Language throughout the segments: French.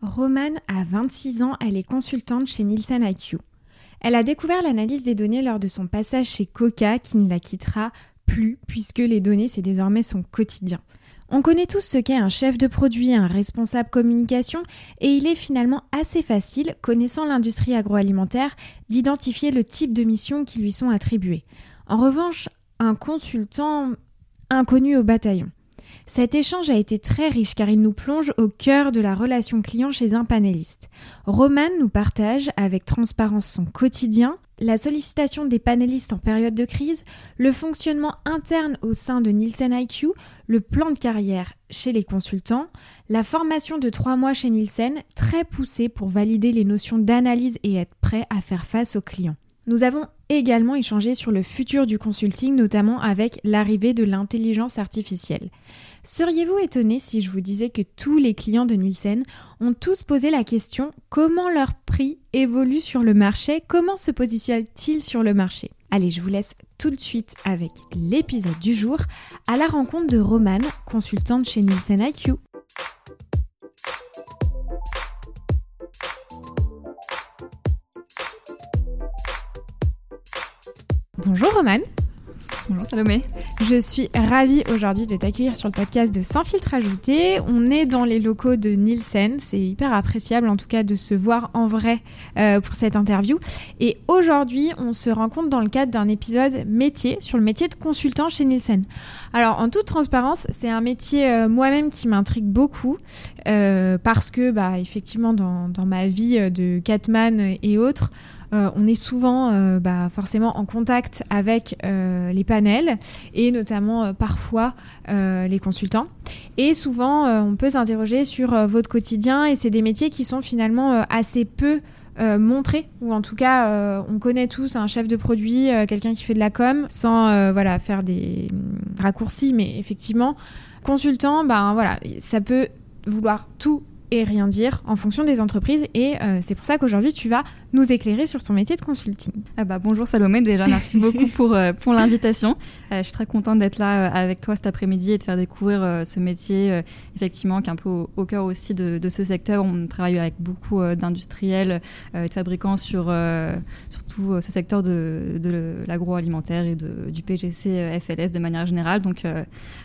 Romane a 26 ans, elle est consultante chez Nielsen IQ. Elle a découvert l'analyse des données lors de son passage chez Coca qui ne la quittera plus puisque les données c'est désormais son quotidien. On connaît tous ce qu'est un chef de produit, un responsable communication, et il est finalement assez facile, connaissant l'industrie agroalimentaire, d'identifier le type de missions qui lui sont attribuées. En revanche, un consultant inconnu au bataillon. Cet échange a été très riche car il nous plonge au cœur de la relation client chez un panéliste. Roman nous partage avec transparence son quotidien, la sollicitation des panélistes en période de crise, le fonctionnement interne au sein de Nielsen IQ, le plan de carrière chez les consultants, la formation de trois mois chez Nielsen, très poussée pour valider les notions d'analyse et être prêt à faire face aux clients. Nous avons également échangé sur le futur du consulting, notamment avec l'arrivée de l'intelligence artificielle. Seriez-vous étonné si je vous disais que tous les clients de Nielsen ont tous posé la question comment leur prix évolue sur le marché, comment se positionnent-ils sur le marché? Allez, je vous laisse tout de suite avec l'épisode du jour à la rencontre de Romane, consultante chez Nielsen IQ. Bonjour Romane. Je suis ravie aujourd'hui de t'accueillir sur le podcast de Sans filtre ajouté. On est dans les locaux de Nielsen. C'est hyper appréciable en tout cas de se voir en vrai euh, pour cette interview. Et aujourd'hui, on se rencontre dans le cadre d'un épisode métier sur le métier de consultant chez Nielsen. Alors en toute transparence, c'est un métier euh, moi-même qui m'intrigue beaucoup euh, parce que bah, effectivement dans, dans ma vie de Catman et autres, euh, on est souvent euh, bah, forcément en contact avec euh, les panels et notamment parfois les consultants. Et souvent, on peut s'interroger sur votre quotidien et c'est des métiers qui sont finalement assez peu montrés ou en tout cas on connaît tous un chef de produit, quelqu'un qui fait de la com, sans voilà faire des raccourcis, mais effectivement consultant, ben voilà, ça peut vouloir tout et rien dire en fonction des entreprises. Et euh, c'est pour ça qu'aujourd'hui, tu vas nous éclairer sur ton métier de consulting. Ah bah, bonjour Salomé, déjà merci beaucoup pour, euh, pour l'invitation. Euh, je suis très contente d'être là avec toi cet après-midi et de faire découvrir ce métier, effectivement, qui est un peu au, cœur aussi de, de, ce secteur. On travaille avec beaucoup d'industriels et de fabricants sur surtout ce secteur de, de l'agroalimentaire et de, du PGC FLS de manière générale. Donc,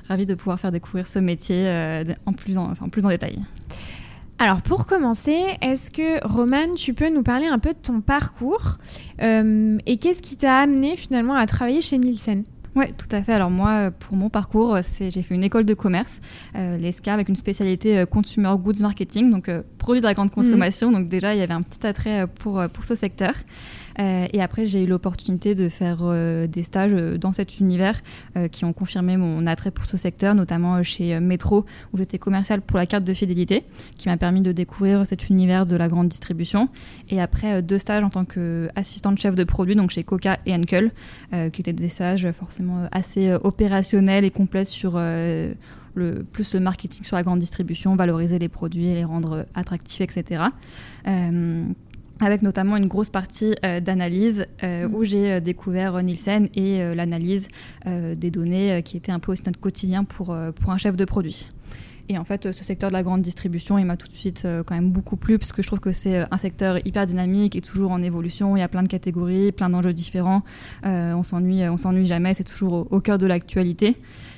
ravi de pouvoir faire découvrir ce métier en plus en, enfin, plus en détail. Alors pour commencer, est-ce que Romane, tu peux nous parler un peu de ton parcours euh, et qu'est-ce qui t'a amené finalement à travailler chez Nielsen? Oui, tout à fait. Alors moi, pour mon parcours, j'ai fait une école de commerce, euh, l'ESCA, avec une spécialité euh, Consumer Goods Marketing, donc produit de la grande consommation. Mhm. Donc déjà, il y avait un petit attrait pour, pour ce secteur. Euh, et après, j'ai eu l'opportunité de faire euh, des stages euh, dans cet univers qui ont confirmé mon attrait pour ce secteur, notamment chez Metro, où j'étais commerciale pour la carte de fidélité, qui m'a permis de découvrir cet univers de la grande distribution. Et après, deux stages en tant qu'assistante chef de produit, donc chez Coca et Henkel, qui étaient des stages forcément assez opérationnels et complets sur... Le, plus le marketing sur la grande distribution, valoriser les produits, les rendre attractifs, etc avec notamment une grosse partie euh, d'analyse euh, mm. où j'ai euh, découvert Nielsen et l'analyse des données qui était un peu aussi notre quotidien pour, pour un chef de produit. Et en fait, ce secteur de la grande distribution, il m'a tout de suite quand même beaucoup plu, parce que je trouve que c'est un secteur hyper dynamique et toujours en évolution. Il y a plein de catégories, plein d'enjeux différents. on s'ennuie, on s'ennuie jamais. C'est toujours au, au, cœur de l'actualité.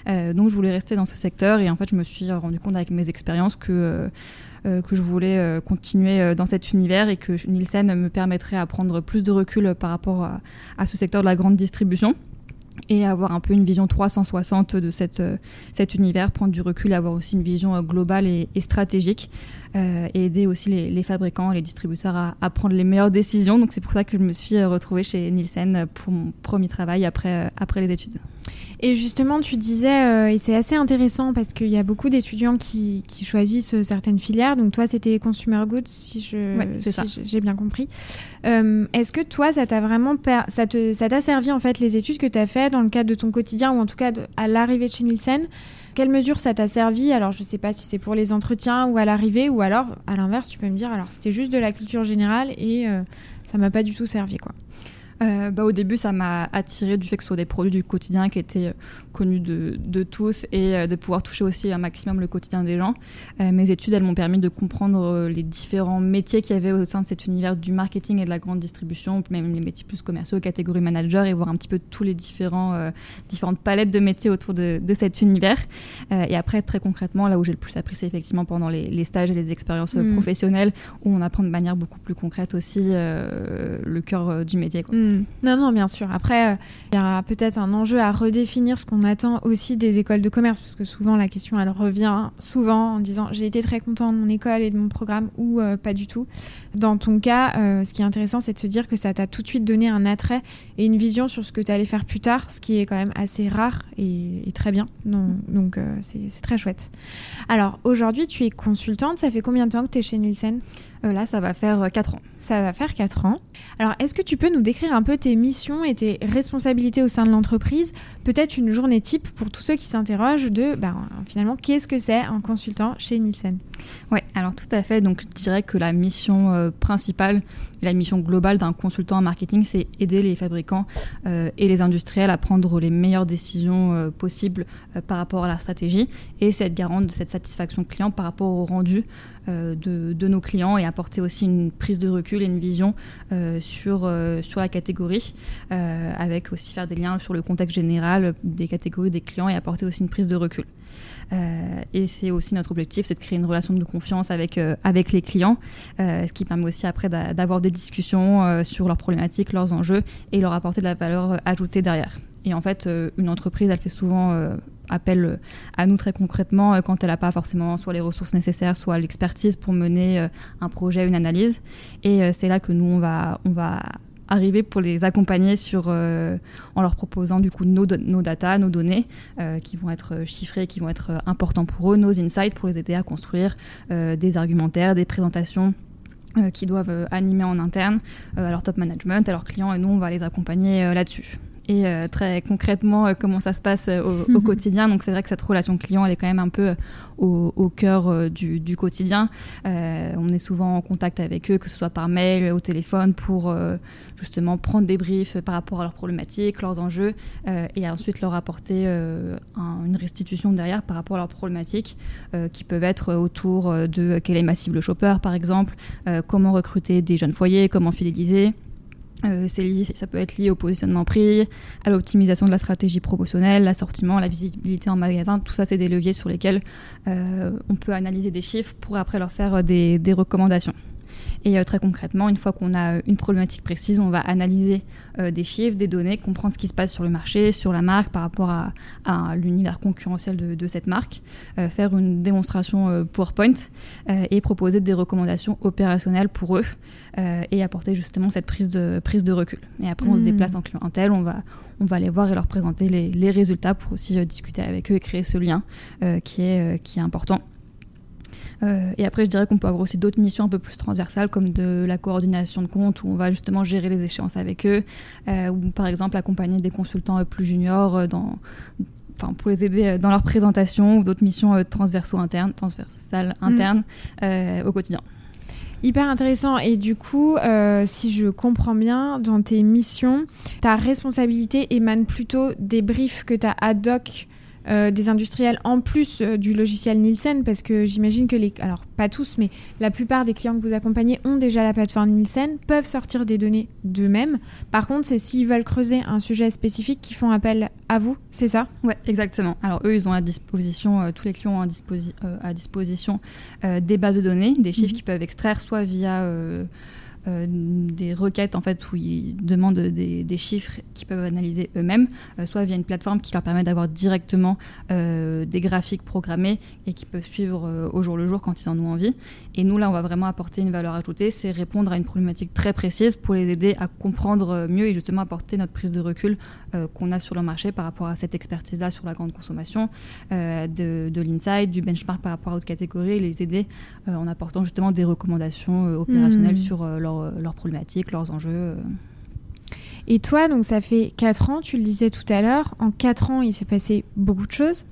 donc, je voulais rester dans ce secteur. Et en fait, je me suis rendu compte avec mes expériences que que je voulais euh, continuer euh, dans cet univers et que Nielsen me permettrait à prendre plus de recul par rapport à, ce secteur de la grande distribution et avoir un peu une vision 360 de cet univers, prendre du recul, avoir aussi une vision globale et, stratégique, et aider aussi les, fabricants les distributeurs à, à, prendre les meilleures décisions. Donc c'est pour ça que je me suis retrouvée chez Nielsen pour mon premier travail après, après les études. Et justement, tu disais, euh, et c'est assez intéressant parce qu'il y a beaucoup d'étudiants qui, choisissent euh, certaines filières. Donc toi, c'était consumer goods, si je, j'ai bien compris. Euh, est-ce que toi, ça t'a vraiment, ça te, ça t'a servi en fait les études que tu as fait dans le cadre de ton quotidien ou en tout cas à l'arrivée de chez Nielsen? Quelle mesure ça t'a servi? Alors, je ne sais pas si c'est pour les entretiens ou à l'arrivée, ou alors, à l'inverse, tu peux me dire, alors c'était juste de la culture générale et ça m'a pas du tout servi, quoi. Euh, bah, Au début, ça m'a attiré du fait que ce soit des produits du quotidien qui étaient euh, connus de, de tous et euh, de pouvoir toucher aussi un maximum le quotidien des gens. mes études, elles m'ont permis de comprendre les différents métiers qu'il y avait au sein de cet univers du marketing et de la grande distribution, même les métiers plus commerciaux, catégorie manager, et voir un petit peu tous les différents, différentes palettes de métiers autour de, de cet univers. et après, très concrètement, là où j'ai le plus appris, c'est effectivement pendant les, les, stages et les expériences mmh. professionnelles, où on apprend de manière beaucoup plus concrète aussi le cœur du métier. Quoi. Hmm. Non, non, bien sûr. Après, euh, il y a peut-être un enjeu à redéfinir ce qu'on attend aussi des écoles de commerce, parce que souvent la question, elle revient souvent en disant j'ai été très content de mon école et de mon programme ou euh, pas du tout. Dans ton cas, euh, ce qui est intéressant, c'est de se dire que ça t'a tout de suite donné un attrait et une vision sur ce que tu allais faire plus tard, ce qui est quand même assez rare et, très bien. Donc, c'est très chouette. Alors, aujourd'hui, tu es consultante. Ça fait combien de temps que tu es chez Nielsen? Là, ça va faire 4 ans. Ça va faire 4 ans. Alors, est-ce que tu peux nous décrire un peu tes missions et tes responsabilités au sein de l'entreprise? Peut-être une journée type pour tous ceux qui s'interrogent de bah, finalement qu'est-ce que c'est un consultant chez Nielsen? Oui, alors tout à fait. Donc, je dirais que la mission euh, principale la mission globale d'un consultant en marketing, c'est aider les fabricants euh, et les industriels à prendre les meilleures décisions euh, possibles par rapport à la stratégie et c'est être garante de cette satisfaction client par rapport au rendu de, de, nos clients et apporter aussi une prise de recul et une vision sur, sur la catégorie, avec aussi faire des liens sur le contexte général des catégories des clients et apporter aussi une prise de recul. Euh, et c'est aussi notre objectif, c'est de créer une relation de confiance avec, euh, avec les clients, euh, ce qui permet aussi après d'avoir des discussions sur leurs problématiques, leurs enjeux et leur apporter de la valeur ajoutée derrière. Et en fait, une entreprise, elle fait souvent appel à nous très concrètement quand elle n'a pas forcément soit les ressources nécessaires, soit l'expertise pour mener un projet, une analyse. Et c'est là que nous, on va, on va arriver pour les accompagner sur, euh, en leur proposant du coup nos, nos data, nos données euh, qui vont être chiffrées, qui vont être importants pour eux, nos insights pour les aider à construire euh, des argumentaires, des présentations qui doivent animer en interne à leur top management, à leurs clients et nous on va les accompagner là-dessus et euh, très concrètement euh, comment ça se passe euh, au, quotidien. Donc c'est vrai que cette relation client, elle est quand même un peu au, cœur du, quotidien. on est souvent en contact avec eux, que ce soit par mail, au téléphone, pour justement prendre des briefs par rapport à leurs problématiques, leurs enjeux, et ensuite leur apporter une restitution derrière par rapport à leurs problématiques, qui peuvent être autour de quel est ma cible shopper, par exemple, comment recruter des jeunes foyers, comment fidéliser. Euh, ça peut être lié au positionnement prix, à l'optimisation de la stratégie promotionnelle, l'assortiment, la visibilité en magasin. Tout ça, c'est des leviers sur lesquels euh, on peut analyser des chiffres pour après leur faire des recommandations. Et euh, très concrètement, une fois qu'on a euh, une problématique précise, on va analyser euh, des chiffres, des données, comprendre ce qui se passe sur le marché, sur la marque par rapport à, l'univers concurrentiel de, cette marque, faire une démonstration PowerPoint et proposer des recommandations opérationnelles pour eux et apporter justement cette prise de, prise de recul. Et après, on se hmm. déplace en clientèle, on va, on va les voir et leur présenter les, les résultats pour aussi discuter avec eux et créer ce lien qui, est, qui est important. Euh, et après, je dirais qu'on peut avoir aussi d'autres missions un peu plus transversales, comme de la coordination de compte, où on va justement gérer les échéances avec eux, euh, ou par exemple accompagner des consultants plus juniors dans, enfin, pour les aider dans leur présentation, ou d'autres missions transversaux internes, transversales mm. internes euh, au quotidien. Hyper intéressant. Et du coup, si je comprends bien, dans tes missions, ta responsabilité émane plutôt des briefs que tu as ad hoc euh, des industriels en plus euh, du logiciel Nielsen Parce que j'imagine que les. Alors, pas tous, mais la plupart des clients que vous accompagnez ont déjà la plateforme Nielsen, peuvent sortir des données d'eux-mêmes. Par contre, c'est s'ils veulent creuser un sujet spécifique qu'ils font appel à vous, c'est ça? Oui, exactement. Alors, eux, ils ont à disposition, euh, tous les clients ont à, disposition des bases de données, des chiffres mhm. qu'ils peuvent extraire soit via euh, des requêtes en fait où ils demandent des, chiffres qu'ils peuvent analyser eux-mêmes, euh, soit via une plateforme qui leur permet d'avoir directement euh, des graphiques programmés et qui peuvent suivre au jour le jour quand ils en ont envie. Et nous là, on va vraiment apporter une valeur ajoutée, c'est répondre à une problématique très précise pour les aider à comprendre mieux et justement apporter notre prise de recul qu'on a sur le marché par rapport à cette expertise-là sur la grande consommation, de, de l'insight, du benchmark par rapport à d'autres catégories, et les aider en apportant justement des recommandations opérationnelles mmh. sur leur leurs problématiques, leurs enjeux. Et toi, donc ça fait 4 ans, tu le disais tout à l'heure, en 4 ans, il s'est passé beaucoup de choses.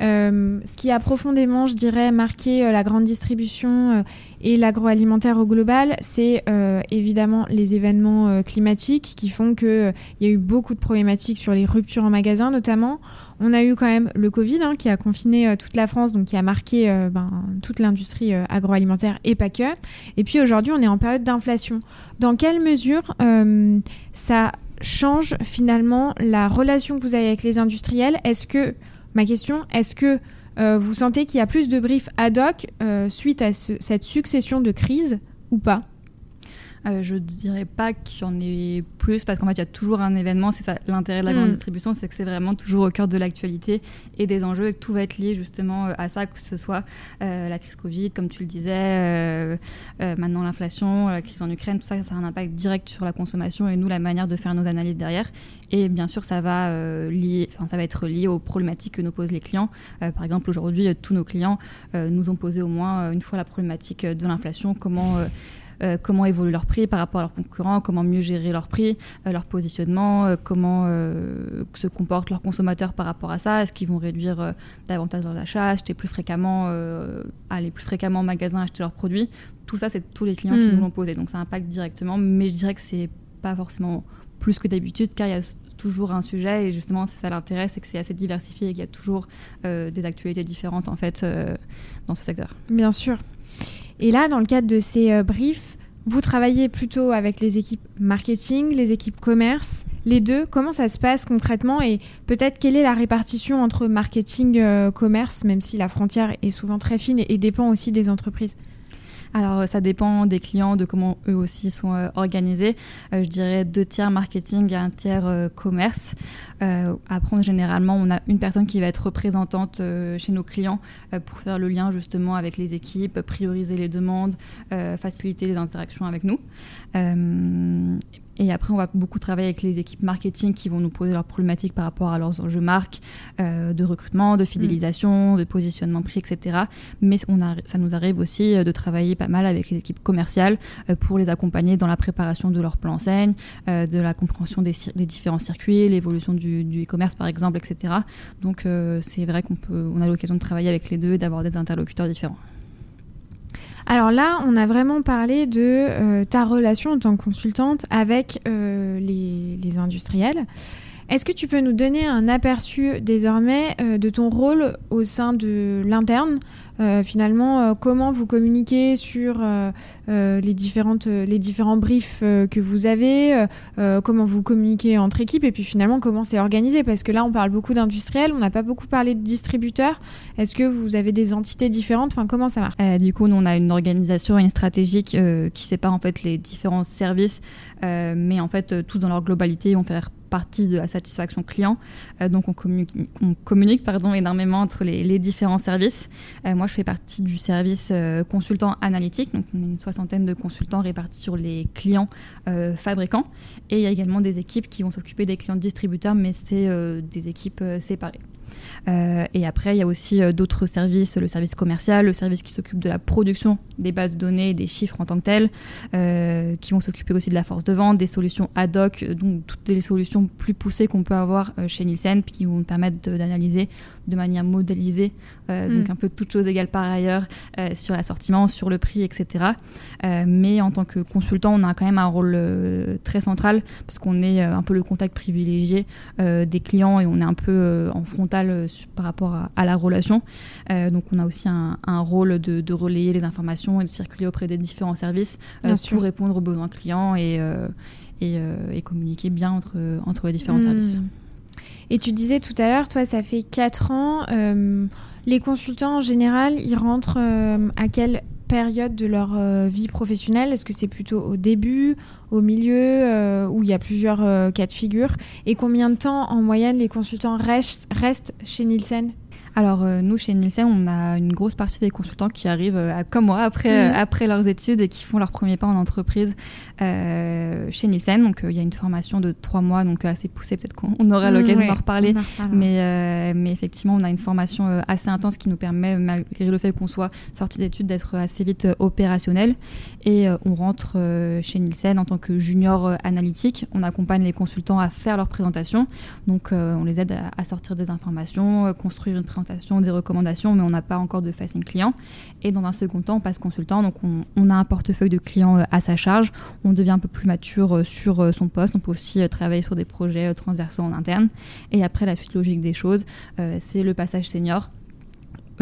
Euh, ce qui a profondément, je dirais, marqué la grande distribution et l'agroalimentaire au global, c'est évidemment les événements climatiques qui font qu'il il y a eu beaucoup de problématiques sur les ruptures en magasin notamment. On a eu quand même le Covid hein, qui a confiné euh, toute la France, donc qui a marqué euh, ben, toute l'industrie euh, agroalimentaire et pas que. Et puis aujourd'hui, on est en période d'inflation. Dans quelle mesure ça change finalement la relation que vous avez avec les industriels? Est-ce que, ma question, est-ce que vous sentez qu'il y a plus de briefs ad hoc suite à cette succession de crises ou pas? Euh, je dirais pas qu'il y en ait plus parce qu'en fait il y a toujours un événement. C'est ça l'intérêt de la grande mm. distribution, c'est que c'est vraiment toujours au cœur de l'actualité et des enjeux et que tout va être lié justement euh, à ça, que ce soit euh, la crise Covid, comme tu le disais, maintenant l'inflation, la crise en Ukraine, tout ça, ça a un impact direct sur la consommation et nous la manière de faire nos analyses derrière. Et bien sûr, ça va, lier, ça va être lié aux problématiques que nous posent les clients. par exemple, aujourd'hui, tous nos clients nous ont posé au moins une fois la problématique de l'inflation, comment euh, comment évoluent leurs prix par rapport à leurs concurrents, comment mieux gérer leurs prix, euh, leur positionnement, euh, comment se comportent leurs consommateurs par rapport à ça, est-ce qu'ils vont réduire davantage leurs achats, acheter plus fréquemment, aller plus fréquemment en magasin acheter leurs produits? Tout ça, c'est tous les clients qui hmm. nous l'ont posé, donc ça impacte directement, mais je dirais que c'est pas forcément plus que d'habitude, car il y a toujours un sujet et justement c'est ça l'intérêt c'est que c'est assez diversifié et qu'il y a toujours des actualités différentes en fait dans ce secteur. Bien sûr. Et là, dans le cadre de ces euh, briefs, vous travaillez plutôt avec les équipes marketing, les équipes commerce, les deux. Comment ça se passe concrètement et peut-être quelle est la répartition entre marketing, euh, commerce, même si la frontière est souvent très fine et dépend aussi des entreprises? Alors, ça dépend des clients, de comment eux aussi sont euh, organisés. Je dirais deux tiers marketing et un tiers commerce. Après, généralement, on a une personne qui va être représentante chez nos clients pour faire le lien justement avec les équipes, prioriser les demandes, faciliter les interactions avec nous. Et après, on va beaucoup travailler avec les équipes marketing qui vont nous poser leurs problématiques par rapport à leurs enjeux marques, euh, de recrutement, de fidélisation, mm. de positionnement prix, etc. Mais on ça nous arrive aussi euh, de travailler pas mal avec les équipes commerciales euh, pour les accompagner dans la préparation de leur plan enseigne, de la compréhension des, différents circuits, l'évolution du, e-commerce par exemple, etc. Donc c'est vrai qu'on peut, a l'occasion de travailler avec les deux et d'avoir des interlocuteurs différents. Alors là, on a vraiment parlé de euh, ta relation en tant que consultante avec euh, les, industriels. Est-ce que tu peux nous donner un aperçu désormais euh, de ton rôle au sein de l'interne euh, finalement, euh, comment vous communiquez sur les, différentes, les différents briefs que vous avez, comment vous communiquez entre équipes et puis finalement comment c'est organisé? Parce que là, on parle beaucoup d'industriels, on n'a pas beaucoup parlé de distributeurs. Est-ce que vous avez des entités différentes? Enfin, comment ça marche? Du coup, nous, on a une organisation et une stratégie qui sépare en fait les différents services, mais en fait, tous dans leur globalité vont faire partie de la satisfaction client. Euh, donc on communique, on communique pardon, énormément entre les, différents services. Euh, moi, je fais partie du service euh, consultant analytique. Donc on est une soixantaine de consultants répartis sur les clients fabricants. Et il y a également des équipes qui vont s'occuper des clients distributeurs, mais c'est des équipes séparées. Euh, et après, il y a aussi euh, d'autres services, le service commercial, le service qui s'occupe de la production des bases de données et des chiffres en tant que tels, euh, qui vont s'occuper aussi de la force de vente, des solutions ad hoc, donc toutes les solutions plus poussées qu'on peut avoir chez Nielsen, qui vont nous permettre d'analyser de manière modélisée, mm. donc un peu toutes choses égales par ailleurs, sur l'assortiment, sur le prix, etc. mais en tant que consultant, on a quand même un rôle très central, parce qu'on est un peu le contact privilégié des clients et on est un peu en frontal par rapport à, la relation. Euh, donc on a aussi un, rôle de, relayer les informations et de circuler auprès des différents services euh, pour répondre aux besoins clients et, euh, et, communiquer bien entre, entre les différents hmm. services. Et tu disais tout à l'heure, toi, ça fait 4 ans. les consultants, en général, ils rentrent à quelle période de leur vie professionnelle? Est-ce que c'est plutôt au début, au milieu, où il y a plusieurs cas de figure? Et combien de temps, en moyenne, les consultants restent, restent chez Nielsen? Alors nous chez Nielsen, on a une grosse partie des consultants qui arrivent comme moi après, mm. après leurs études et qui font leur premier pas en entreprise chez Nielsen. Donc il y a une formation de trois mois, donc assez poussée, peut-être qu'on aura l'occasion d'en reparler. Mais, mais effectivement, on a une formation assez intense qui nous permet, malgré le fait qu'on soit sorti d'études, d'être assez vite opérationnel. Et on rentre chez Nielsen en tant que junior analytique. On accompagne les consultants à faire leur présentation. Donc on les aide à, à sortir des informations, construire une présentation des recommandations, mais on n'a pas encore de facing client. Et dans un second temps, on passe consultant, donc on, a un portefeuille de clients euh, à sa charge, on devient un peu plus mature euh, sur euh, son poste, on peut aussi travailler sur des projets transversaux en interne. Et après, la suite logique des choses, c'est le passage senior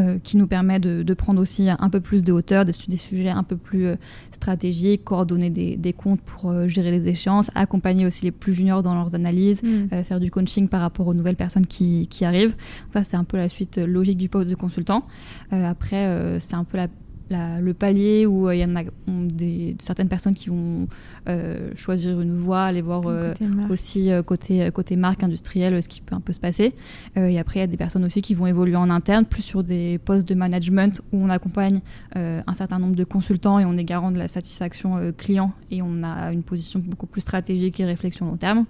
euh, qui nous permet de, prendre aussi un peu plus de hauteur, des, des sujets un peu plus euh, stratégiques, coordonner des, comptes pour euh, gérer les échéances, accompagner aussi les plus juniors dans leurs analyses, mm. faire du coaching par rapport aux nouvelles personnes qui, qui arrivent. Ça, c'est un peu la suite logique du poste de consultant. après, c'est un peu la le palier où euh, il y en a des, certaines personnes qui vont euh, choisir une voie, aller voir euh, aussi côté, côté marque industrielle ce qui peut un peu se passer. et après, il y a des personnes aussi qui vont évoluer en interne, plus sur des postes de management où on accompagne un certain nombre de consultants et on est garant de la satisfaction client et on a une position beaucoup plus stratégique et réflexion long terme,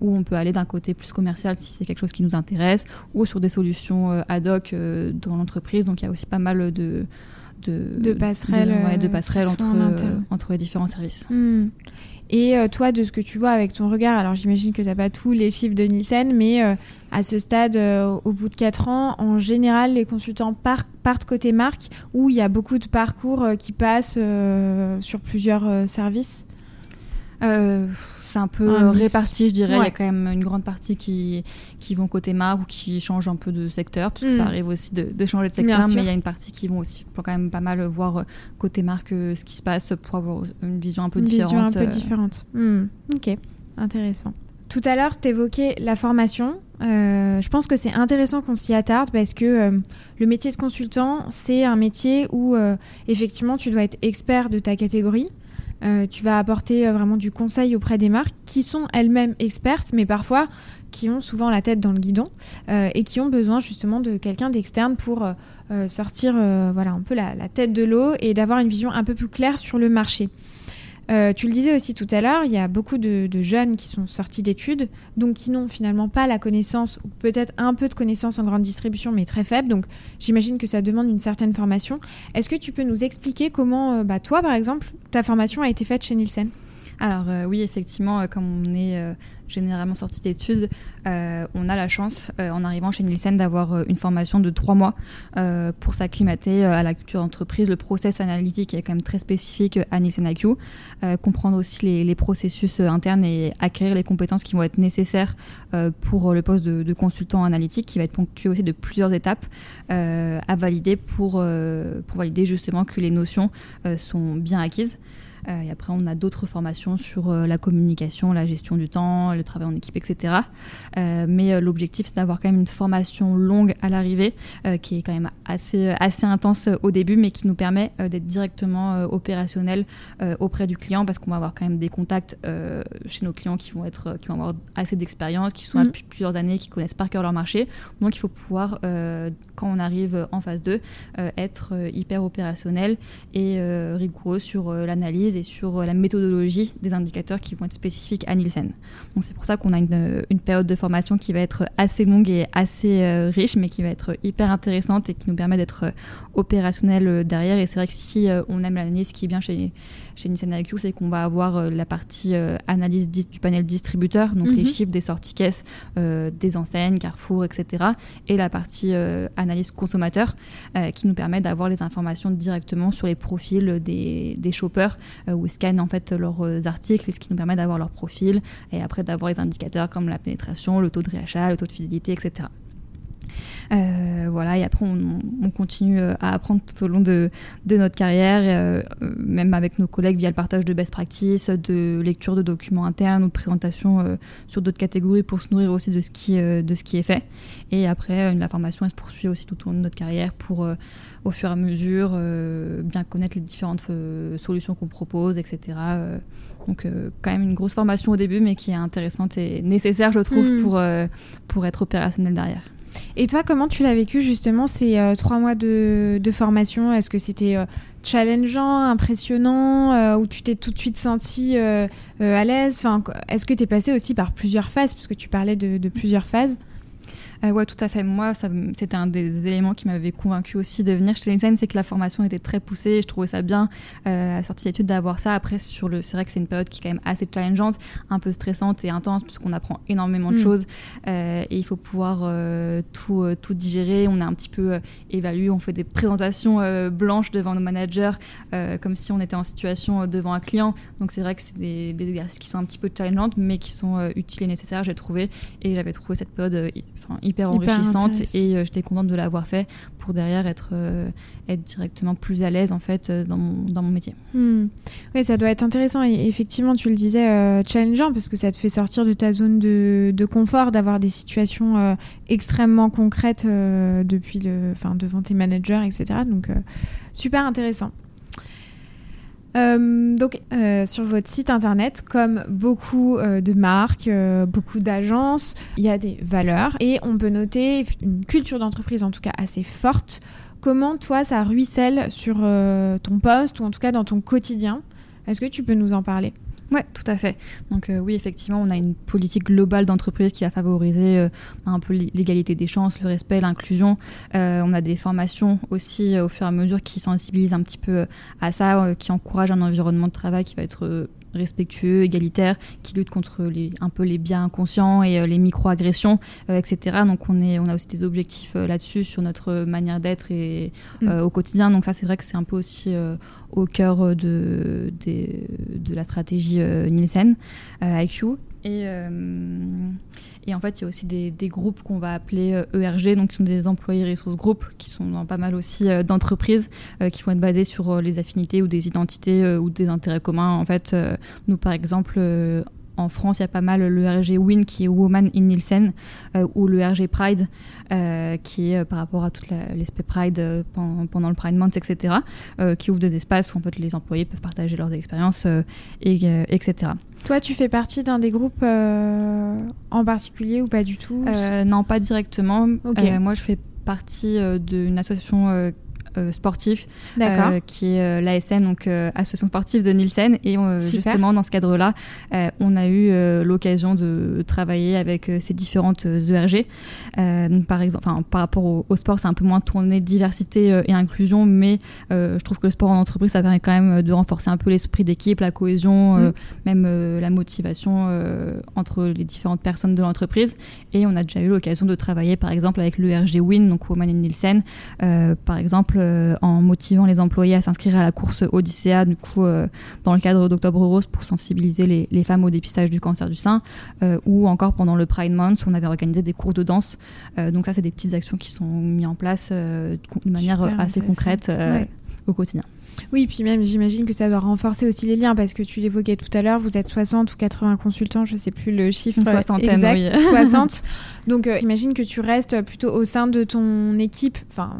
où on peut aller d'un côté plus commercial si c'est quelque chose qui nous intéresse, ou sur des solutions ad hoc dans l'entreprise. Donc il y a aussi pas mal de de, passerelles, de, passerelles entre, entre les différents services. Hmm. Et euh, toi, de ce que tu vois avec ton regard, alors j'imagine que tu n'as pas tous les chiffres de Nielsen, mais euh, à ce stade, euh, au bout de 4 ans, en général, les consultants partent côté marque, où il y a beaucoup de parcours qui passent sur plusieurs services? C'est un peu réparti, je dirais. Il y a quand même une grande partie qui, qui vont côté marque ou qui changent un peu de secteur, parce que ça mm. arrive aussi de, changer de secteur, mais il y a une partie qui vont aussi pour quand même pas mal voir euh, côté marque euh, ce qui se passe pour avoir une vision un peu différente. Vision un peu euh. différente. Mm. Ok, intéressant. Tout à l'heure, tu évoquais la formation. je pense que c'est intéressant qu'on s'y attarde parce que le métier de consultant, c'est un métier où effectivement tu dois être expert de ta catégorie. Euh, tu vas apporter euh, vraiment du conseil auprès des marques qui sont elles-mêmes expertes, mais parfois qui ont souvent la tête dans le guidon euh, et qui ont besoin justement de quelqu'un d'externe pour sortir voilà, un peu la tête de l'eau et d'avoir une vision un peu plus claire sur le marché. Euh, tu le disais aussi tout à l'heure, il y a beaucoup de, jeunes qui sont sortis d'études, donc qui n'ont finalement pas la connaissance, ou peut-être un peu de connaissance en grande distribution, mais très faible. Donc j'imagine que ça demande une certaine formation. Est-ce que tu peux nous expliquer comment, euh, bah, toi par exemple, ta formation a été faite chez Nielsen? Alors euh, oui, effectivement, comme on est généralement sorti d'études, euh, on a la chance, euh, en arrivant chez Nielsen, d'avoir euh, une formation de trois mois pour s'acclimater à la culture d'entreprise. Le process analytique est quand même très spécifique à Nielsen IQ. comprendre aussi les, processus internes et acquérir les compétences qui vont être nécessaires pour le poste de, consultant analytique, qui va être ponctué aussi de plusieurs étapes à valider pour valider justement que les notions sont bien acquises. Euh, et après, on a d'autres formations sur euh, la communication, la gestion du temps, le travail en équipe, etc. Euh, mais l'objectif, c'est d'avoir quand même une formation longue à l'arrivée, qui est quand même assez, assez intense au début, mais qui nous permet d'être directement opérationnel auprès du client, parce qu'on va avoir quand même des contacts chez nos clients qui vont, être, qui vont avoir assez d'expérience, qui sont là mm. depuis plusieurs années, qui connaissent par cœur leur marché. Donc, il faut pouvoir, quand on arrive en phase 2, être hyper opérationnel et rigoureux sur l'analyse et sur euh, la méthodologie des indicateurs qui vont être spécifiques à Nielsen. Donc c'est pour ça qu'on a une, une, période de formation qui va être assez longue et assez euh, riche, mais qui va être hyper intéressante et qui nous permet d'être euh, opérationnel derrière. Et c'est vrai que si on aime l'analyse, qui est bien chez chez Nissan IQ, c'est qu'on va avoir euh, la partie euh, analyse du panel distributeur, donc les mhm. chiffres des sorties caisses euh, des enseignes, Carrefour, etc. Et la partie analyse consommateur qui nous permet d'avoir les informations directement sur les profils des, des shoppers où ils scannent en fait leurs articles ce qui nous permet d'avoir leur profil et après d'avoir les indicateurs comme la pénétration, le taux de réachat, le taux de fidélité, etc. Euh, voilà, et après, on, continue euh, à apprendre tout au long de, notre carrière, euh, même avec nos collègues via le partage de best practices, de lecture de documents internes ou de présentation sur d'autres catégories pour se nourrir aussi de ce qui, de ce qui est fait. Et après, la formation, elle se poursuit aussi tout au long de notre carrière pour, au fur et à mesure, bien connaître les différentes solutions qu'on propose, etc. Donc quand même une grosse formation au début, mais qui est intéressante et nécessaire, je trouve, mm. pour, pour être opérationnel derrière. Et toi, comment tu l'as vécu justement ces trois mois de, formation? Est-ce que c'était challengeant, impressionnant, ou tu t'es tout de suite senti à l'aise? Enfin, Est-ce que tu es passé aussi par plusieurs phases? Parce que tu parlais de plusieurs phases. Euh, oui, tout à fait. Moi, c'était un des éléments qui m'avait convaincu aussi de venir chez Linsen, c'est que la formation était très poussée. Je trouvais ça bien euh, à sortie d'études d'avoir ça. Après, sur le, c'est vrai que c'est une période qui est quand même assez challengeante, un peu stressante et intense, puisqu'on apprend énormément de mm. choses euh, et il faut pouvoir euh, tout, tout digérer. On est un petit peu évalué, on fait des présentations blanches devant nos managers, comme si on était en situation devant un client. Donc c'est vrai que c'est des, des, exercices qui sont un petit peu challengeantes, mais qui sont utiles et nécessaires, j'ai trouvé. Et j'avais trouvé cette période hyper enrichissante et euh, j'étais contente de l'avoir fait pour derrière être, euh, être directement plus à l'aise en fait euh, dans mon, dans mon métier. Hmm. Oui, ça doit être intéressant et effectivement, tu le disais, challengeant parce que ça te fait sortir de ta zone de, de confort, d'avoir des situations extrêmement concrètes depuis le, enfin, devant tes managers, etc. Donc, super intéressant. Euh, donc euh, sur votre site internet, comme beaucoup euh, de marques, beaucoup d'agences, il y a des valeurs et on peut noter une culture d'entreprise en tout cas assez forte. Comment toi ça ruisselle sur ton poste ou en tout cas dans ton quotidien? Est-ce que tu peux nous en parler? Oui, tout à fait. Donc euh, oui, effectivement, on a une politique globale d'entreprise qui va favoriser euh, un peu l'égalité des chances, le respect, l'inclusion. Euh, on a des formations aussi au fur et à mesure qui sensibilisent un petit peu à ça, qui encouragent un environnement de travail qui va être respectueux, égalitaire, qui lutte contre les, un peu les biens inconscients et euh, les micro-agressions, euh, etc. Donc on, est, on a aussi des objectifs euh, là-dessus sur notre manière d'être et mm. au quotidien. Donc ça c'est vrai que c'est un peu aussi au cœur de, de, la stratégie Nielsen IQ. Et, et en fait, il y a aussi des, groupes qu'on va appeler ERG, e donc qui sont des employés ressources groupes, qui sont dans pas mal aussi euh, d'entreprises, euh, qui vont être basés sur euh, les affinités ou des identités ou des intérêts communs. En fait, nous, par exemple, en France, il y a pas mal le RG WIN qui est Woman in Nielsen ou le RG Pride qui est par rapport à tout l'aspect Pride pendant, le Pride Month, etc., qui ouvre des espaces où en fait, les employés peuvent partager leurs expériences, et, etc. Toi, tu fais partie d'un des groupes euh, en particulier ou pas du tout? Euh, Non, pas directement. Euh, moi, je fais partie d'une association euh, sportif, euh, qui est euh, l'ASN, donc Association sportive de Nielsen. Et justement, dans ce cadre-là, on a eu l'occasion de travailler avec ces différentes ERG. donc, par exemple, par rapport au, sport, c'est un peu moins tourné diversité et inclusion, mais je trouve que le sport en entreprise, ça permet quand même de renforcer un peu l'esprit d'équipe, la cohésion, mm. même la motivation entre les différentes personnes de l'entreprise. Et on a déjà eu l'occasion de travailler, par exemple, avec l'ERG WIN, donc Woman in Nielsen, par exemple, euh, en motivant les employés à s'inscrire à la course Odyssea, du coup, euh, dans le cadre d'Octobre Rose pour sensibiliser les, femmes au dépistage du cancer du sein, euh, ou encore pendant le Pride Month, où on avait organisé des cours de danse. donc ça, c'est des petites actions qui sont mises en place de manière assez concrète au quotidien. Oui, puis même j'imagine que ça doit renforcer aussi les liens parce que tu l'évoquais tout à l'heure, vous êtes 60 ou 80 consultants, je ne sais plus le chiffre exact, 60. Donc euh, j'imagine que tu restes plutôt au sein de ton équipe, enfin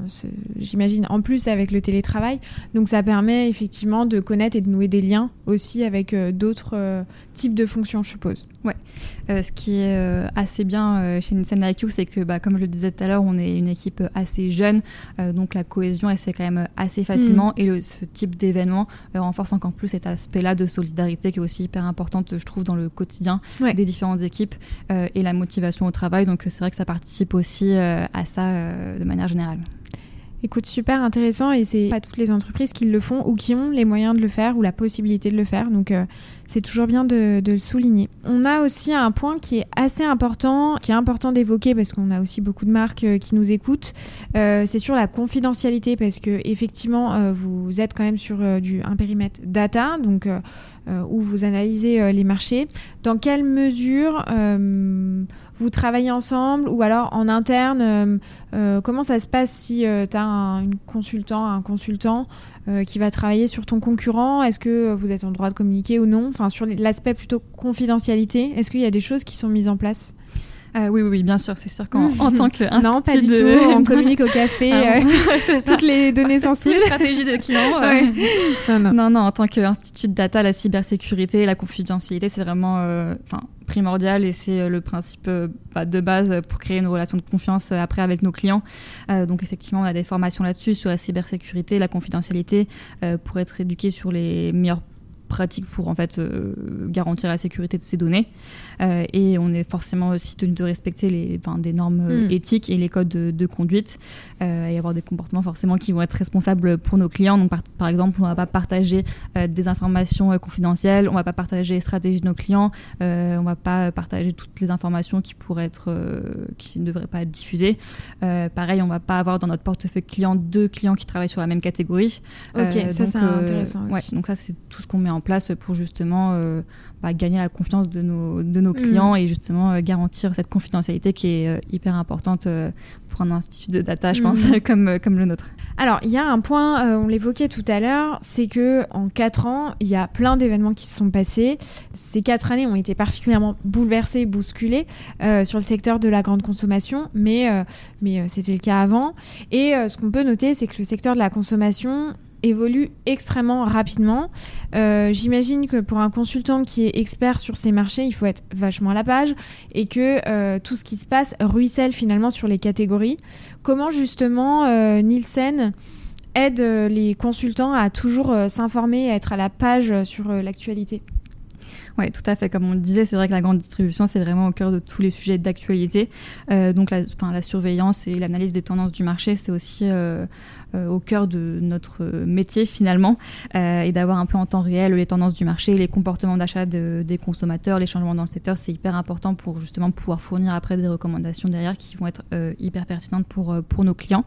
j'imagine en plus avec le télétravail. Donc ça permet effectivement de connaître et de nouer des liens aussi avec euh, d'autres euh, types de fonctions, je suppose. Ouais. ce qui est assez bien chez Nissan IQ, c'est que bah, comme je le disais tout à l'heure, on est une équipe assez jeune, donc la cohésion elle se fait quand même assez facilement mm. et le, ce type d'événement renforce encore plus cet aspect-là de solidarité qui est aussi hyper importante, je trouve, dans le quotidien des différentes équipes et la motivation au travail. Donc c'est vrai que ça participe aussi euh, à ça euh, de manière générale. Écoute, super intéressant et c'est pas toutes les entreprises qui le font ou qui ont les moyens de le faire ou la possibilité de le faire. Donc euh, c'est toujours bien de, le souligner. On a aussi un point qui est assez important, qui est important d'évoquer parce qu'on a aussi beaucoup de marques qui nous écoutent. c'est sur la confidentialité parce que effectivement vous êtes quand même sur du un périmètre data, donc où vous analysez les marchés. Dans quelle mesure vous travaillez ensemble ou alors en interne euh, euh, Comment ça se passe si euh, tu as un, consultant, un consultant qui va travailler sur ton concurrent? Est-ce que vous êtes en droit de communiquer ou non? Enfin, sur l'aspect plutôt confidentialité, est-ce qu'il y a des choses qui sont mises en place? Oui, oui, oui, bien sûr, c'est sûr qu'en tant que non, pas du de... tout. On communique au café ah toutes les données sensibles. Les stratégies de clients. non, non. non, en tant qu'institut de data, la cybersécurité, la confidentialité, c'est vraiment, enfin, primordial et c'est euh, le principe euh, bah, de base pour créer une relation de confiance euh, après avec nos clients. donc effectivement, on a des formations là-dessus sur la cybersécurité, la confidentialité, pour être éduqué sur les meilleures pratiques pour en fait garantir la sécurité de ces données. Euh, et on est forcément aussi tenu de respecter les, des normes euh, hmm. éthiques et les codes de, conduite euh, et avoir des comportements forcément qui vont être responsables pour nos clients. Donc, par, exemple, on ne va pas partager des informations confidentielles, on ne va pas partager les stratégies de nos clients, on ne va pas partager toutes les informations qui pourraient être, qui ne devraient pas être diffusées. pareil, on ne va pas avoir dans notre portefeuille client deux clients qui travaillent sur la même catégorie. Ok, ça c'est intéressant aussi. donc ça c'est tout ce qu'on met en place pour justement bah, gagner la confiance de nos, de nos clients mm. et justement euh, garantir cette confidentialité qui est euh, hyper importante euh, pour un institut de data, je pense, mm. comme, comme le nôtre. Alors, il y a un point, on l'évoquait tout à l'heure, c'est que en quatre ans, il y a plein d'événements qui se sont passés. Ces quatre années ont été particulièrement bouleversées, bousculées sur le secteur de la grande consommation, mais, mais c'était le cas avant. Et ce qu'on peut noter, c'est que le secteur de la consommation évolue extrêmement rapidement. Euh, j'imagine que pour un consultant qui est expert sur ces marchés, il faut être vachement à la page et que euh, tout ce qui se passe ruisselle finalement sur les catégories. Comment justement euh, Nielsen aide les consultants à toujours s'informer, à être à la page sur l'actualité? Oui, tout à fait. Comme on le disait, c'est vrai que la grande distribution, c'est vraiment au cœur de tous les sujets d'actualité. donc, la, la, surveillance et l'analyse des tendances du marché, c'est aussi euh, au cœur de notre métier finalement euh, et d'avoir un peu en temps réel les tendances du marché, les comportements d'achat des consommateurs, les changements dans le secteur, c'est hyper important pour justement pouvoir fournir après des recommandations derrière qui vont être euh, hyper pertinentes pour, pour nos clients.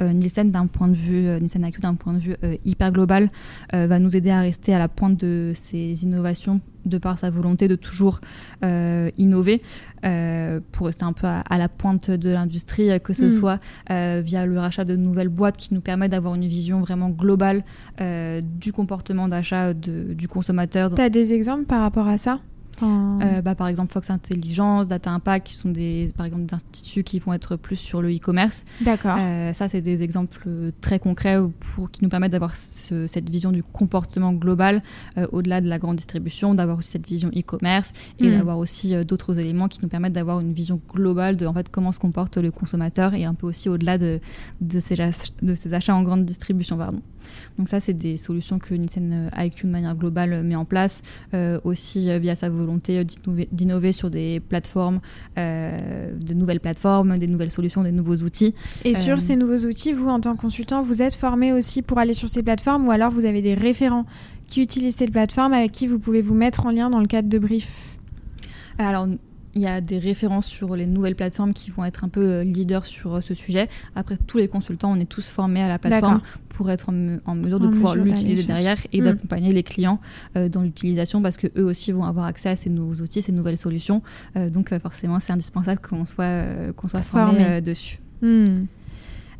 Nielsen d'un point de vue Nielsen IQ d'un point de vue hyper global va nous aider à rester à la pointe de ces innovations de par sa volonté de toujours innover. Euh, pour rester un peu à, la pointe de l'industrie, que ce mm. soit euh, via le rachat de nouvelles boîtes qui nous permettent d'avoir une vision vraiment globale euh, du comportement d'achat du consommateur. Tu as des exemples par rapport à ça? Euh, bah, par exemple, Fox Intelligence, Data Impact, qui sont des, par exemple, instituts qui vont être plus sur le e-commerce. D'accord. Euh, ça, c'est des exemples très concrets pour, qui nous permettent d'avoir cette vision du comportement global euh, au-delà de la grande distribution, d'avoir aussi cette vision e-commerce et mm. d'avoir aussi d'autres éléments qui nous permettent d'avoir une vision globale de en fait, comment se comporte le consommateur et un peu aussi au-delà de, de, ces achats en grande distribution. Pardon. Donc ça, c'est des solutions que Nielsen IQ de manière globale met en place, euh, aussi euh, via sa volonté d'innover sur des plateformes, euh, de nouvelles plateformes, des nouvelles solutions, des nouveaux outils. Et sur ces nouveaux outils, vous, en tant que consultant, vous êtes formé aussi pour aller sur ces plateformes ou alors vous avez des référents qui utilisent cette plateforme avec qui vous pouvez vous mettre en lien dans le cadre de brief? Alors, il y a des références sur les nouvelles plateformes qui vont être un peu euh, leaders sur euh, ce sujet. Après, tous les consultants, on est tous formés à la plateforme pour être en, mesure de pouvoir l'utiliser derrière et hmm. d'accompagner les clients euh, dans l'utilisation parce que eux aussi vont avoir accès à ces nouveaux outils, ces nouvelles solutions. donc, forcément, c'est indispensable qu'on soit, qu'on soit formé, dessus. Hmm.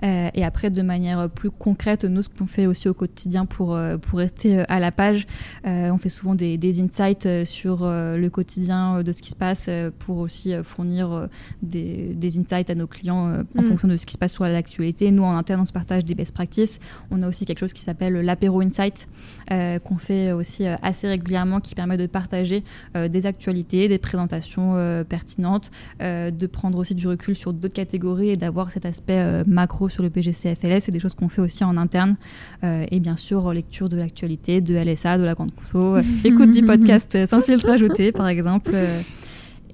Euh, et après, de manière plus concrète, nous, ce qu'on fait aussi au quotidien pour, euh, pour rester euh, à la page, on fait souvent des, des insights sur le quotidien de ce qui se passe pour aussi fournir des, des, insights à nos clients en mm. fonction de ce qui se passe sur l'actualité. Nous, en interne, on se partage des best practices. On a aussi quelque chose qui s'appelle l'apéro insight qu'on fait aussi assez régulièrement qui permet de partager des actualités, des présentations pertinentes, de prendre aussi du recul sur d'autres catégories et d'avoir cet aspect macro sur le PGCFLS, c'est des choses qu'on fait aussi en interne. Euh, et bien sûr, lecture de l'actualité, de LSA, de la grande conso, euh, écoute du podcast sans filtre ajouté, par exemple.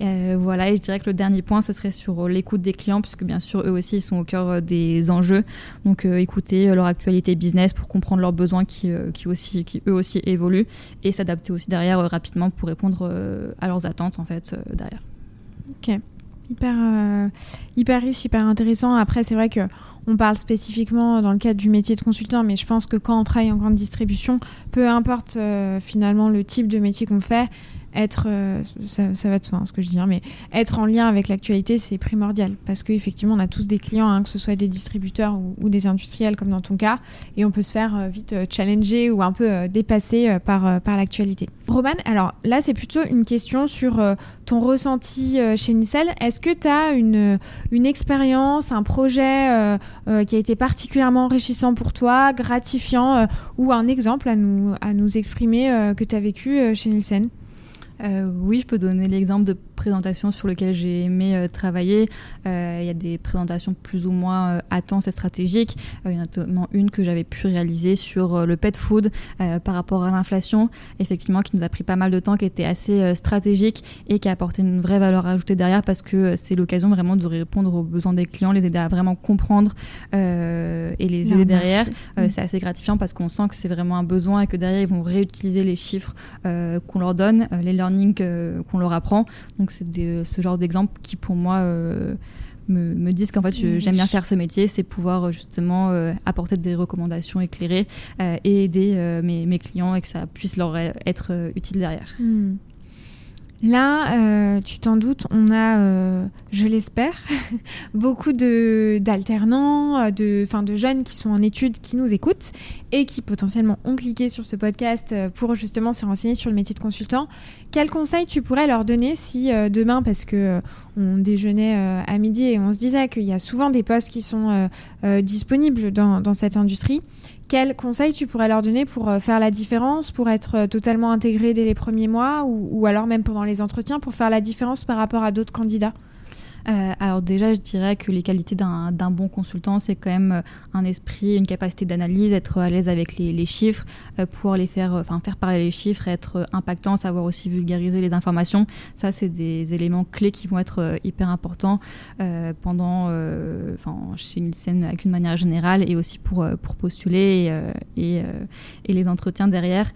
Euh, voilà, et je dirais que le dernier point, ce serait sur l'écoute des clients, puisque bien sûr, eux aussi, ils sont au cœur des enjeux. Donc, écouter leur actualité business pour comprendre leurs besoins qui, qui, aussi, qui eux aussi évoluent et s'adapter aussi derrière rapidement pour répondre à leurs attentes, en fait, derrière. Ok. Hyper, hyper riche, hyper intéressant. Après, c'est vrai que on parle spécifiquement dans le cadre du métier de consultant, mais je pense que quand on travaille en grande distribution, peu importe euh, finalement le type de métier qu'on fait, être, euh, ça, va de soi hein, ce que je dis, hein, mais être en lien avec l'actualité, c'est primordial parce qu'effectivement, on a tous des clients, hein, que ce soit des distributeurs ou, des industriels comme dans ton cas, et on peut se faire euh, vite challenger ou un peu dépasser par, par l'actualité. Roman, alors là, c'est plutôt une question sur euh, ton ressenti euh, chez Nicel. Est-ce que tu as une, une expérience, un projet euh, qui a été particulièrement enrichissant pour toi, gratifiant, ou un exemple à nous, à nous exprimer que tu as vécu chez Nielsen oui, je peux donner l'exemple de présentations sur lesquelles j'ai aimé euh, travailler. Euh, il y a des présentations plus ou moins euh, à temps et stratégiques. il y en a notamment une que j'avais pu réaliser sur le pet food par rapport à l'inflation, effectivement, qui nous a pris pas mal de temps, qui était assez stratégique et qui a apporté une vraie valeur ajoutée derrière parce que c'est l'occasion vraiment de répondre aux besoins des clients, les aider à vraiment comprendre et les aider derrière. Mm. c'est assez gratifiant parce qu'on sent que c'est vraiment un besoin et que derrière, ils vont réutiliser les chiffres qu'on leur donne, les learnings qu'on leur apprend. Donc c'est ce genre d'exemple qui, pour moi, euh, me, disent qu'en fait, j'aime bien faire ce métier, c'est pouvoir euh, justement euh, apporter des recommandations éclairées et aider mes, clients et que ça puisse leur être utile derrière. Hmm. Là, euh, tu t'en doutes, on a, euh, je l'espère, beaucoup d'alternants, euh, de, de, de jeunes qui sont en études, qui nous écoutent et qui potentiellement ont cliqué sur ce podcast pour justement se renseigner sur le métier de consultant. Quels conseils tu pourrais leur donner si demain, parce que on déjeunait à midi et on se disait qu'il y a souvent des postes qui sont disponibles dans cette industrie, quels conseils tu pourrais leur donner pour euh, faire la différence, pour être euh, totalement intégré dès les premiers mois ou, alors même pendant les entretiens, pour faire la différence par rapport à d'autres candidats? Euh, alors déjà, je dirais que les qualités d'un bon consultant, c'est quand même euh, un esprit, une capacité d'analyse, être à l'aise avec les, chiffres, euh, pouvoir les faire, enfin faire parler les chiffres, être impactant, savoir aussi vulgariser les informations. Ça, c'est des éléments clés qui vont être hyper importants pendant, enfin chez Nielsen avec une manière générale et aussi pour pour postuler et, et, les entretiens derrière,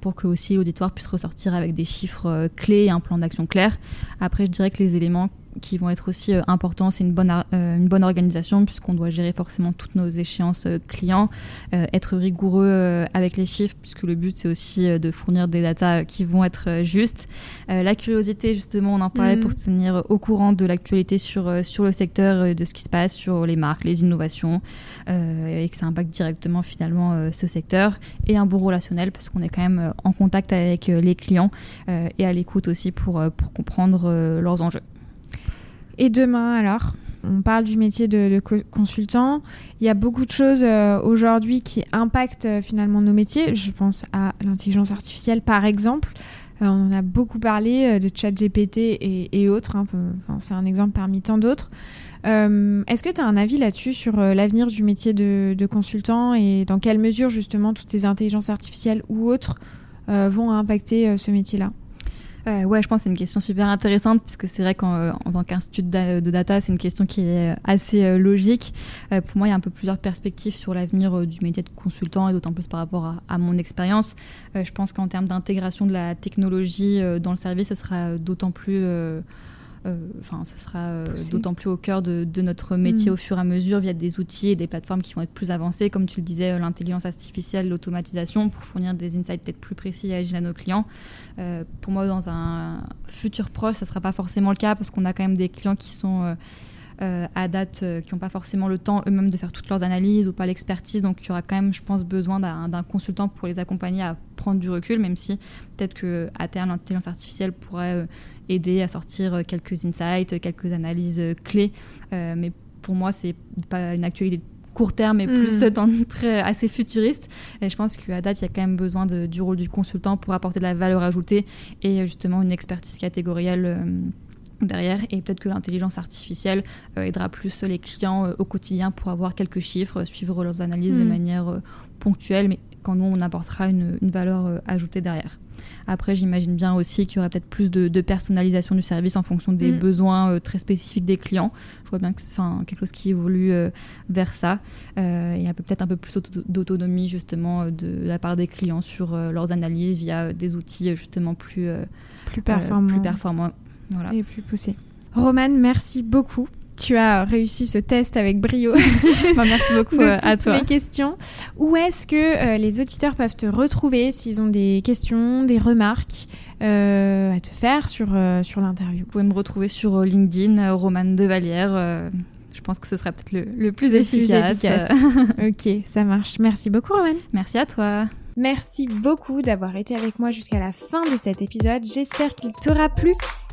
pour que aussi l'auditoire puisse ressortir avec des chiffres clés et un plan d'action clair. Après, je dirais que les éléments qui vont être aussi euh, importants. C'est une bonne, euh, une bonne organisation puisqu'on doit gérer forcément toutes nos échéances euh, clients, être rigoureux avec les chiffres puisque le but c'est aussi de fournir des datas qui vont être justes. la curiosité justement, on en parlait pour mhm. se tenir au courant de l'actualité sur, sur le secteur, de ce qui se passe sur les marques, les innovations et que ça impacte directement finalement ce secteur. Et un bon relationnel parce qu'on est quand même en contact avec les clients et à l'écoute aussi pour, pour comprendre leurs enjeux. Et demain, alors on parle du métier de, consultant. Il y a beaucoup de choses euh, aujourd'hui qui impactent euh, finalement nos métiers. Je pense à l'intelligence artificielle, par exemple. Euh, on en a beaucoup parlé de ChatGPT et, et autres. Hein. C'est un exemple parmi tant d'autres. Est-ce que tu as un avis là-dessus sur l'avenir du métier de, de, consultant et dans quelle mesure justement toutes ces intelligences artificielles ou autres vont impacter ce métier-là? Euh, ouais, je pense que c'est une question super intéressante puisque c'est vrai qu'en euh, tant qu'institut de, data, c'est une question qui est euh, assez logique. pour moi, il y a un peu plusieurs perspectives sur l'avenir du métier de consultant et d'autant plus par rapport à, mon expérience. je pense qu'en termes d'intégration de la technologie dans le service, ce sera d'autant plus euh, enfin, ce sera euh, d'autant plus au cœur de, notre métier mm. au fur et à mesure via des outils et des plateformes qui vont être plus avancées, comme tu le disais, euh, l'intelligence artificielle, l'automatisation, pour fournir des insights peut-être plus précis et agiles à nos clients. pour moi, dans un futur proche, ça ne sera pas forcément le cas parce qu'on a quand même des clients qui sont euh, à date euh, qui n'ont pas forcément le temps eux-mêmes de faire toutes leurs analyses ou pas l'expertise. Donc il y aura quand même, je pense, besoin d'un consultant pour les accompagner à prendre du recul, même si peut-être qu'à terme, l'intelligence artificielle pourrait euh, aider à sortir quelques insights, quelques analyses clés. mais pour moi, c'est pas une actualité court terme mais plus mm. très assez futuriste. Et je pense qu'à date, il y a quand même besoin de, du rôle du consultant pour apporter de la valeur ajoutée et justement une expertise catégorielle derrière et peut-être que l'intelligence artificielle euh, aidera plus les clients euh, au quotidien pour avoir quelques chiffres, suivre leurs analyses de mm. manière euh, ponctuelle, mais quand nous on apportera une, valeur ajoutée derrière. Après, j'imagine bien aussi qu'il y aura peut-être plus de, personnalisation du service en fonction des mm. besoins très spécifiques des clients. Je vois bien que c'est quelque chose qui évolue vers ça. il y a peut-être un peu plus d'autonomie justement de la part des clients sur leurs analyses via des outils justement plus, plus performants. plus performants et plus poussé. Romane, merci beaucoup. Tu as réussi ce test avec brio. Bah, merci beaucoup euh, à toi. les questions. Où est-ce que euh, les auditeurs peuvent te retrouver s'ils ont des questions, des remarques euh, à te faire sur, sur l'interview? Vous pouvez me retrouver sur LinkedIn, Romane Devalière. je pense que ce sera peut-être le, plus efficace. ok, ça marche. Merci beaucoup, Romane. Merci à toi. Merci beaucoup d'avoir été avec moi jusqu'à la fin de cet épisode. J'espère qu'il t'aura plu.